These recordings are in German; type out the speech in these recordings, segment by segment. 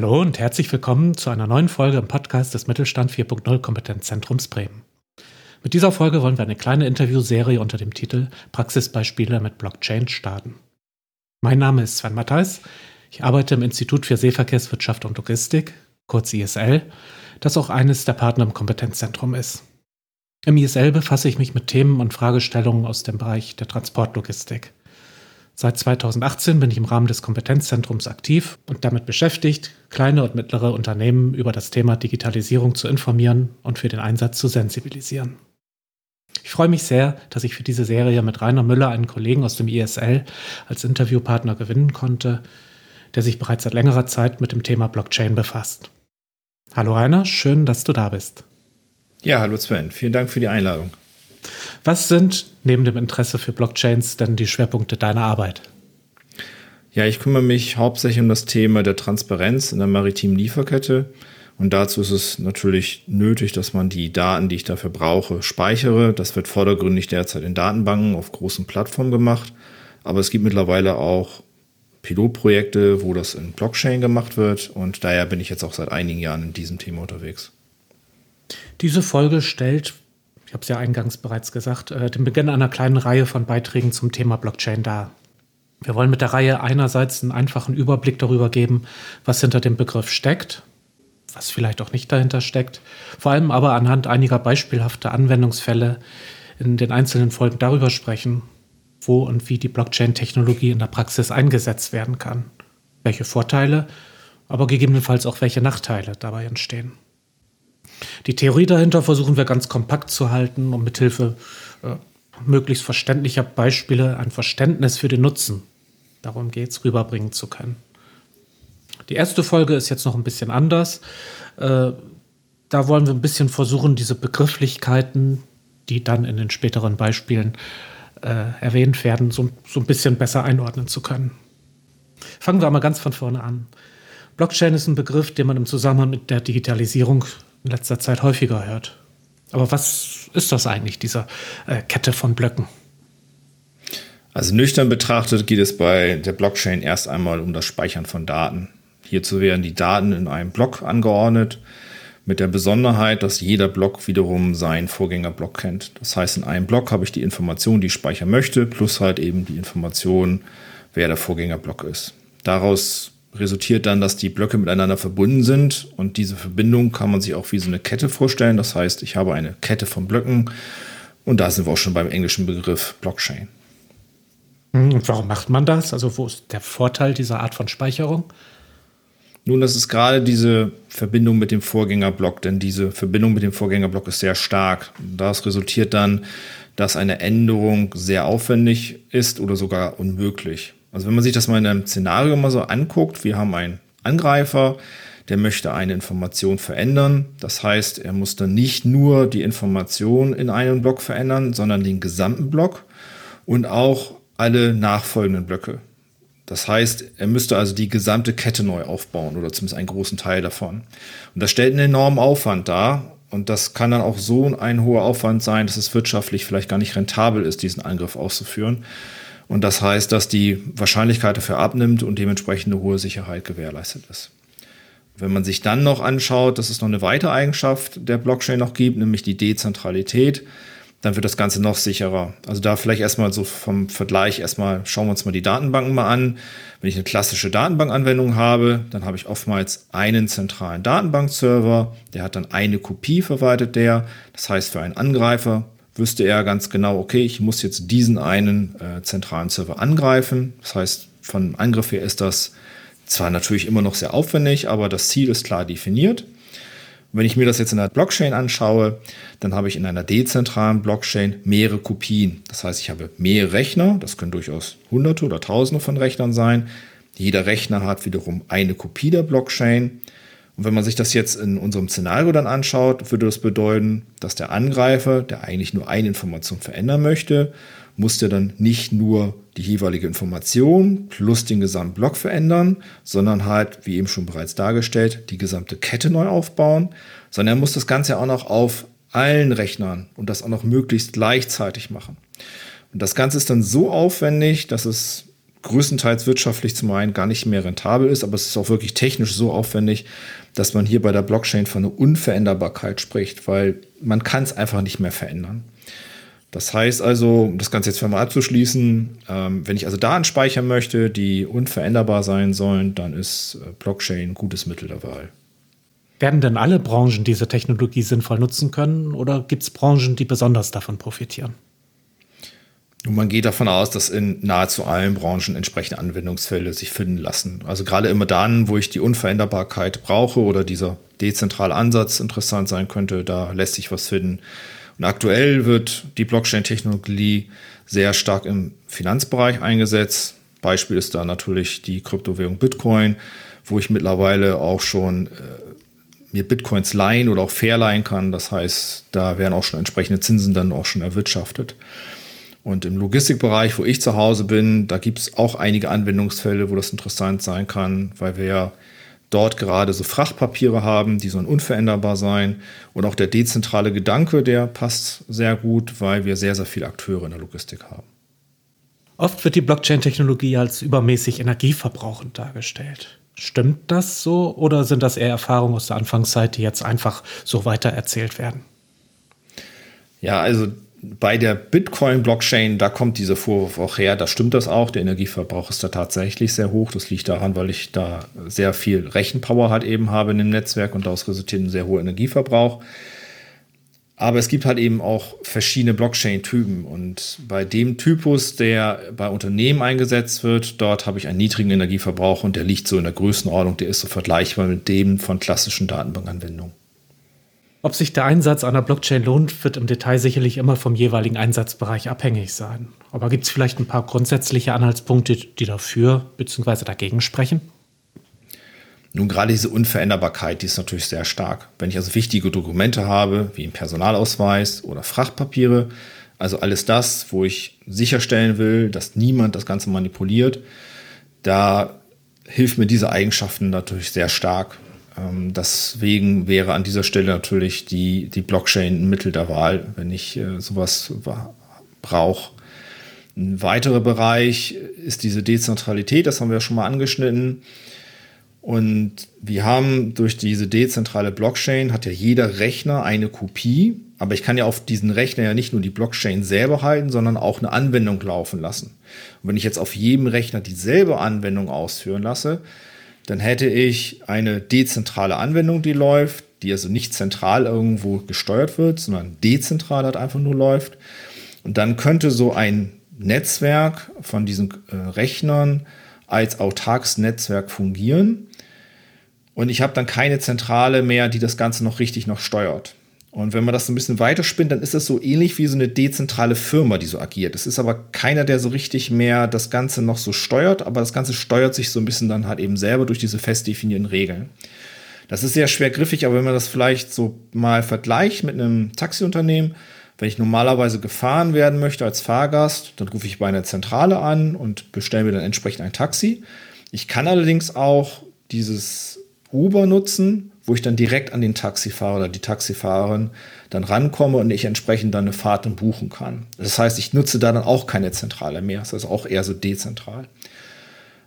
Hallo und herzlich willkommen zu einer neuen Folge im Podcast des Mittelstand 4.0 Kompetenzzentrums Bremen. Mit dieser Folge wollen wir eine kleine Interviewserie unter dem Titel Praxisbeispiele mit Blockchain starten. Mein Name ist Sven Mattheis. Ich arbeite im Institut für Seeverkehrswirtschaft und Logistik, kurz ISL, das auch eines der Partner im Kompetenzzentrum ist. Im ISL befasse ich mich mit Themen und Fragestellungen aus dem Bereich der Transportlogistik. Seit 2018 bin ich im Rahmen des Kompetenzzentrums aktiv und damit beschäftigt, kleine und mittlere Unternehmen über das Thema Digitalisierung zu informieren und für den Einsatz zu sensibilisieren. Ich freue mich sehr, dass ich für diese Serie mit Rainer Müller einen Kollegen aus dem ISL als Interviewpartner gewinnen konnte, der sich bereits seit längerer Zeit mit dem Thema Blockchain befasst. Hallo Rainer, schön, dass du da bist. Ja, hallo Sven, vielen Dank für die Einladung. Was sind neben dem Interesse für Blockchains denn die Schwerpunkte deiner Arbeit? Ja, ich kümmere mich hauptsächlich um das Thema der Transparenz in der maritimen Lieferkette. Und dazu ist es natürlich nötig, dass man die Daten, die ich dafür brauche, speichere. Das wird vordergründig derzeit in Datenbanken auf großen Plattformen gemacht. Aber es gibt mittlerweile auch Pilotprojekte, wo das in Blockchain gemacht wird. Und daher bin ich jetzt auch seit einigen Jahren in diesem Thema unterwegs. Diese Folge stellt ich habe es ja eingangs bereits gesagt, äh, den Beginn einer kleinen Reihe von Beiträgen zum Thema Blockchain dar. Wir wollen mit der Reihe einerseits einen einfachen Überblick darüber geben, was hinter dem Begriff steckt, was vielleicht auch nicht dahinter steckt, vor allem aber anhand einiger beispielhafter Anwendungsfälle in den einzelnen Folgen darüber sprechen, wo und wie die Blockchain-Technologie in der Praxis eingesetzt werden kann, welche Vorteile, aber gegebenenfalls auch welche Nachteile dabei entstehen. Die Theorie dahinter versuchen wir ganz kompakt zu halten, um mithilfe äh, möglichst verständlicher Beispiele ein Verständnis für den Nutzen, darum geht es, rüberbringen zu können. Die erste Folge ist jetzt noch ein bisschen anders. Äh, da wollen wir ein bisschen versuchen, diese Begrifflichkeiten, die dann in den späteren Beispielen äh, erwähnt werden, so, so ein bisschen besser einordnen zu können. Fangen wir mal ganz von vorne an. Blockchain ist ein Begriff, den man im Zusammenhang mit der Digitalisierung in letzter Zeit häufiger hört. Aber was ist das eigentlich, diese äh, Kette von Blöcken? Also nüchtern betrachtet geht es bei der Blockchain erst einmal um das Speichern von Daten. Hierzu werden die Daten in einem Block angeordnet, mit der Besonderheit, dass jeder Block wiederum seinen Vorgängerblock kennt. Das heißt, in einem Block habe ich die Information, die ich speichern möchte, plus halt eben die Information, wer der Vorgängerblock ist. Daraus resultiert dann, dass die Blöcke miteinander verbunden sind und diese Verbindung kann man sich auch wie so eine Kette vorstellen. Das heißt, ich habe eine Kette von Blöcken und da sind wir auch schon beim englischen Begriff Blockchain. Hm, und warum macht man das? Also wo ist der Vorteil dieser Art von Speicherung? Nun, das ist gerade diese Verbindung mit dem Vorgängerblock, denn diese Verbindung mit dem Vorgängerblock ist sehr stark. Das resultiert dann, dass eine Änderung sehr aufwendig ist oder sogar unmöglich. Also wenn man sich das mal in einem Szenario mal so anguckt, wir haben einen Angreifer, der möchte eine Information verändern. Das heißt, er muss dann nicht nur die Information in einem Block verändern, sondern den gesamten Block und auch alle nachfolgenden Blöcke. Das heißt, er müsste also die gesamte Kette neu aufbauen oder zumindest einen großen Teil davon. Und das stellt einen enormen Aufwand dar. Und das kann dann auch so ein hoher Aufwand sein, dass es wirtschaftlich vielleicht gar nicht rentabel ist, diesen Angriff auszuführen. Und das heißt, dass die Wahrscheinlichkeit dafür abnimmt und dementsprechend eine hohe Sicherheit gewährleistet ist. Wenn man sich dann noch anschaut, dass es noch eine weitere Eigenschaft der Blockchain noch gibt, nämlich die Dezentralität, dann wird das Ganze noch sicherer. Also da vielleicht erstmal so vom Vergleich erstmal schauen wir uns mal die Datenbanken mal an. Wenn ich eine klassische Datenbankanwendung habe, dann habe ich oftmals einen zentralen Datenbankserver, der hat dann eine Kopie verwaltet der. Das heißt, für einen Angreifer wüsste er ganz genau, okay, ich muss jetzt diesen einen äh, zentralen Server angreifen. Das heißt, von Angriff her ist das zwar natürlich immer noch sehr aufwendig, aber das Ziel ist klar definiert. Wenn ich mir das jetzt in der Blockchain anschaue, dann habe ich in einer dezentralen Blockchain mehrere Kopien. Das heißt, ich habe mehrere Rechner, das können durchaus hunderte oder tausende von Rechnern sein. Jeder Rechner hat wiederum eine Kopie der Blockchain. Und wenn man sich das jetzt in unserem Szenario dann anschaut, würde das bedeuten, dass der Angreifer, der eigentlich nur eine Information verändern möchte, muss der dann nicht nur die jeweilige Information plus den gesamten Block verändern, sondern halt, wie eben schon bereits dargestellt, die gesamte Kette neu aufbauen, sondern er muss das Ganze auch noch auf allen Rechnern und das auch noch möglichst gleichzeitig machen. Und das Ganze ist dann so aufwendig, dass es größtenteils wirtschaftlich zum einen gar nicht mehr rentabel ist, aber es ist auch wirklich technisch so aufwendig, dass man hier bei der Blockchain von einer Unveränderbarkeit spricht, weil man kann es einfach nicht mehr verändern. Das heißt also, um das Ganze jetzt für mal abzuschließen, ähm, wenn ich also Daten speichern möchte, die unveränderbar sein sollen, dann ist äh, Blockchain ein gutes Mittel der Wahl. Werden denn alle Branchen diese Technologie sinnvoll nutzen können oder gibt es Branchen, die besonders davon profitieren? Und man geht davon aus, dass in nahezu allen Branchen entsprechende Anwendungsfälle sich finden lassen. Also gerade immer dann, wo ich die Unveränderbarkeit brauche oder dieser dezentrale Ansatz interessant sein könnte, da lässt sich was finden. Und aktuell wird die Blockchain-Technologie sehr stark im Finanzbereich eingesetzt. Beispiel ist da natürlich die Kryptowährung Bitcoin, wo ich mittlerweile auch schon äh, mir Bitcoins leihen oder auch verleihen kann. Das heißt, da werden auch schon entsprechende Zinsen dann auch schon erwirtschaftet. Und im Logistikbereich, wo ich zu Hause bin, da gibt es auch einige Anwendungsfälle, wo das interessant sein kann, weil wir ja dort gerade so Frachtpapiere haben, die sollen unveränderbar sein. Und auch der dezentrale Gedanke, der passt sehr gut, weil wir sehr, sehr viele Akteure in der Logistik haben. Oft wird die Blockchain-Technologie als übermäßig energieverbrauchend dargestellt. Stimmt das so oder sind das eher Erfahrungen aus der Anfangszeit, die jetzt einfach so weitererzählt werden? Ja, also bei der Bitcoin-Blockchain, da kommt dieser Vorwurf auch her, da stimmt das auch. Der Energieverbrauch ist da tatsächlich sehr hoch. Das liegt daran, weil ich da sehr viel Rechenpower halt eben habe in dem Netzwerk und daraus resultiert ein sehr hoher Energieverbrauch. Aber es gibt halt eben auch verschiedene Blockchain-Typen. Und bei dem Typus, der bei Unternehmen eingesetzt wird, dort habe ich einen niedrigen Energieverbrauch und der liegt so in der Größenordnung, der ist so vergleichbar mit dem von klassischen Datenbankanwendungen. Ob sich der Einsatz einer Blockchain lohnt, wird im Detail sicherlich immer vom jeweiligen Einsatzbereich abhängig sein. Aber gibt es vielleicht ein paar grundsätzliche Anhaltspunkte, die dafür bzw. dagegen sprechen? Nun, gerade diese Unveränderbarkeit, die ist natürlich sehr stark. Wenn ich also wichtige Dokumente habe, wie einen Personalausweis oder Frachtpapiere, also alles das, wo ich sicherstellen will, dass niemand das Ganze manipuliert, da hilft mir diese Eigenschaften natürlich sehr stark. Ähm, deswegen wäre an dieser Stelle natürlich die, die Blockchain ein Mittel der Wahl, wenn ich äh, sowas brauche. Ein weiterer Bereich ist diese Dezentralität, das haben wir schon mal angeschnitten. Und wir haben durch diese dezentrale Blockchain hat ja jeder Rechner eine Kopie, aber ich kann ja auf diesen Rechner ja nicht nur die Blockchain selber halten, sondern auch eine Anwendung laufen lassen. Und wenn ich jetzt auf jedem Rechner dieselbe Anwendung ausführen lasse, dann hätte ich eine dezentrale Anwendung, die läuft, die also nicht zentral irgendwo gesteuert wird, sondern dezentral halt einfach nur läuft. Und dann könnte so ein Netzwerk von diesen äh, Rechnern als autarkes Netzwerk fungieren. Und ich habe dann keine Zentrale mehr, die das Ganze noch richtig noch steuert. Und wenn man das so ein bisschen weiterspinnt, dann ist das so ähnlich wie so eine dezentrale Firma, die so agiert. Es ist aber keiner, der so richtig mehr das Ganze noch so steuert, aber das Ganze steuert sich so ein bisschen dann halt eben selber durch diese fest definierten Regeln. Das ist sehr schwer griffig, aber wenn man das vielleicht so mal vergleicht mit einem Taxiunternehmen, wenn ich normalerweise gefahren werden möchte als Fahrgast, dann rufe ich bei einer Zentrale an und bestelle mir dann entsprechend ein Taxi. Ich kann allerdings auch dieses Uber nutzen, wo ich dann direkt an den Taxifahrer oder die Taxifahrerin dann rankomme und ich entsprechend dann eine Fahrt dann buchen kann. Das heißt, ich nutze da dann auch keine Zentrale mehr. Das ist auch eher so dezentral.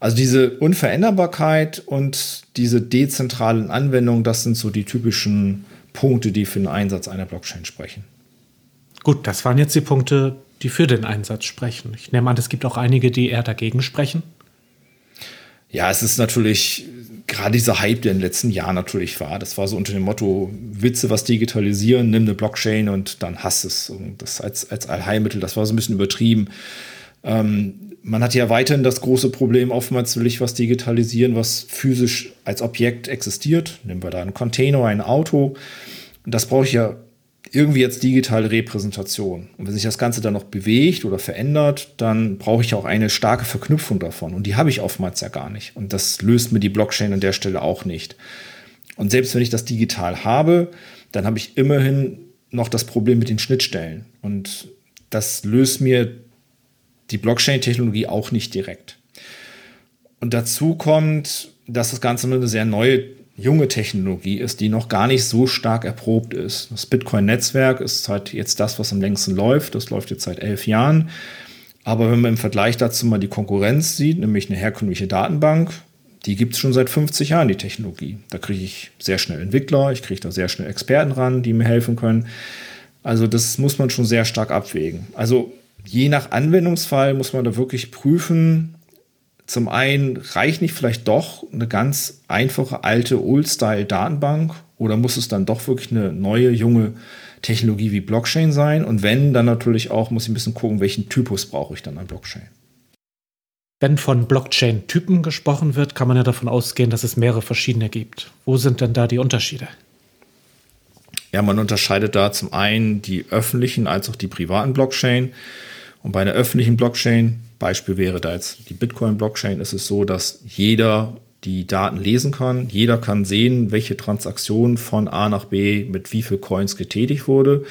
Also diese Unveränderbarkeit und diese dezentralen Anwendungen, das sind so die typischen Punkte, die für den Einsatz einer Blockchain sprechen. Gut, das waren jetzt die Punkte, die für den Einsatz sprechen. Ich nehme an, es gibt auch einige, die eher dagegen sprechen. Ja, es ist natürlich gerade dieser Hype, der in den letzten Jahren natürlich war, das war so unter dem Motto, Witze was digitalisieren, nimm eine Blockchain und dann hast es. Und das als, als Allheilmittel, das war so ein bisschen übertrieben. Ähm, man hat ja weiterhin das große Problem, oftmals will ich was digitalisieren, was physisch als Objekt existiert. Nehmen wir da einen Container, ein Auto. Das brauche ich ja irgendwie jetzt digitale Repräsentation. Und wenn sich das Ganze dann noch bewegt oder verändert, dann brauche ich auch eine starke Verknüpfung davon. Und die habe ich oftmals ja gar nicht. Und das löst mir die Blockchain an der Stelle auch nicht. Und selbst wenn ich das digital habe, dann habe ich immerhin noch das Problem mit den Schnittstellen. Und das löst mir die Blockchain-Technologie auch nicht direkt. Und dazu kommt, dass das Ganze eine sehr neue junge Technologie ist, die noch gar nicht so stark erprobt ist. Das Bitcoin-Netzwerk ist halt jetzt das, was am längsten läuft. Das läuft jetzt seit elf Jahren. Aber wenn man im Vergleich dazu mal die Konkurrenz sieht, nämlich eine herkömmliche Datenbank, die gibt es schon seit 50 Jahren, die Technologie. Da kriege ich sehr schnell Entwickler, ich kriege da sehr schnell Experten ran, die mir helfen können. Also das muss man schon sehr stark abwägen. Also je nach Anwendungsfall muss man da wirklich prüfen. Zum einen reicht nicht vielleicht doch eine ganz einfache alte Old-Style-Datenbank oder muss es dann doch wirklich eine neue, junge Technologie wie Blockchain sein? Und wenn, dann natürlich auch muss ich ein bisschen gucken, welchen Typus brauche ich dann an Blockchain. Wenn von Blockchain-Typen gesprochen wird, kann man ja davon ausgehen, dass es mehrere verschiedene gibt. Wo sind denn da die Unterschiede? Ja, man unterscheidet da zum einen die öffentlichen als auch die privaten Blockchain. Und bei einer öffentlichen Blockchain, Beispiel wäre da jetzt die Bitcoin-Blockchain, ist es so, dass jeder die Daten lesen kann. Jeder kann sehen, welche Transaktion von A nach B mit wie viel Coins getätigt wurde.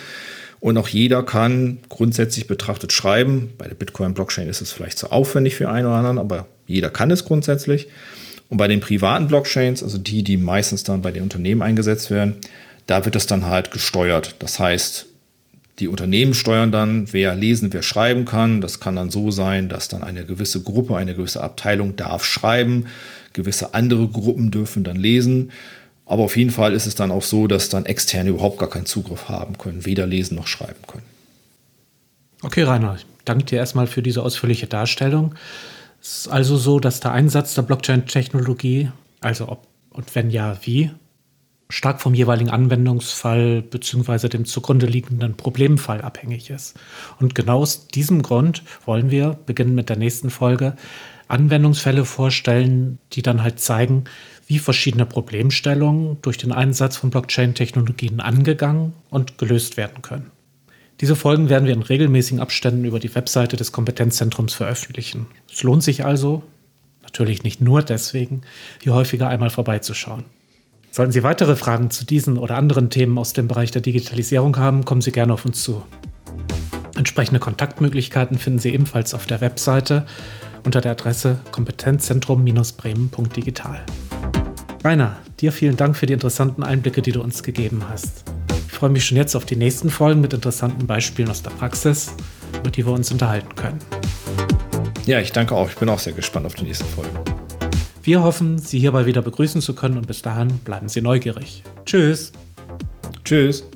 Und auch jeder kann grundsätzlich betrachtet schreiben. Bei der Bitcoin-Blockchain ist es vielleicht zu aufwendig für einen oder anderen, aber jeder kann es grundsätzlich. Und bei den privaten Blockchains, also die, die meistens dann bei den Unternehmen eingesetzt werden, da wird es dann halt gesteuert. Das heißt, die Unternehmen steuern dann, wer lesen, wer schreiben kann. Das kann dann so sein, dass dann eine gewisse Gruppe, eine gewisse Abteilung darf schreiben, gewisse andere Gruppen dürfen dann lesen. Aber auf jeden Fall ist es dann auch so, dass dann Externe überhaupt gar keinen Zugriff haben können, weder lesen noch schreiben können. Okay, Rainer, ich danke dir erstmal für diese ausführliche Darstellung. Es ist also so, dass der Einsatz der Blockchain-Technologie, also ob und wenn ja, wie, stark vom jeweiligen Anwendungsfall bzw. dem zugrunde liegenden Problemfall abhängig ist. Und genau aus diesem Grund wollen wir, beginnen mit der nächsten Folge, Anwendungsfälle vorstellen, die dann halt zeigen, wie verschiedene Problemstellungen durch den Einsatz von Blockchain-Technologien angegangen und gelöst werden können. Diese Folgen werden wir in regelmäßigen Abständen über die Webseite des Kompetenzzentrums veröffentlichen. Es lohnt sich also, natürlich nicht nur deswegen, hier häufiger einmal vorbeizuschauen. Sollten Sie weitere Fragen zu diesen oder anderen Themen aus dem Bereich der Digitalisierung haben, kommen Sie gerne auf uns zu. Entsprechende Kontaktmöglichkeiten finden Sie ebenfalls auf der Webseite unter der Adresse kompetenzzentrum-bremen.digital. Rainer, dir vielen Dank für die interessanten Einblicke, die du uns gegeben hast. Ich freue mich schon jetzt auf die nächsten Folgen mit interessanten Beispielen aus der Praxis, über die wir uns unterhalten können. Ja, ich danke auch. Ich bin auch sehr gespannt auf die nächste Folge. Wir hoffen, Sie hierbei wieder begrüßen zu können und bis dahin bleiben Sie neugierig. Tschüss. Tschüss.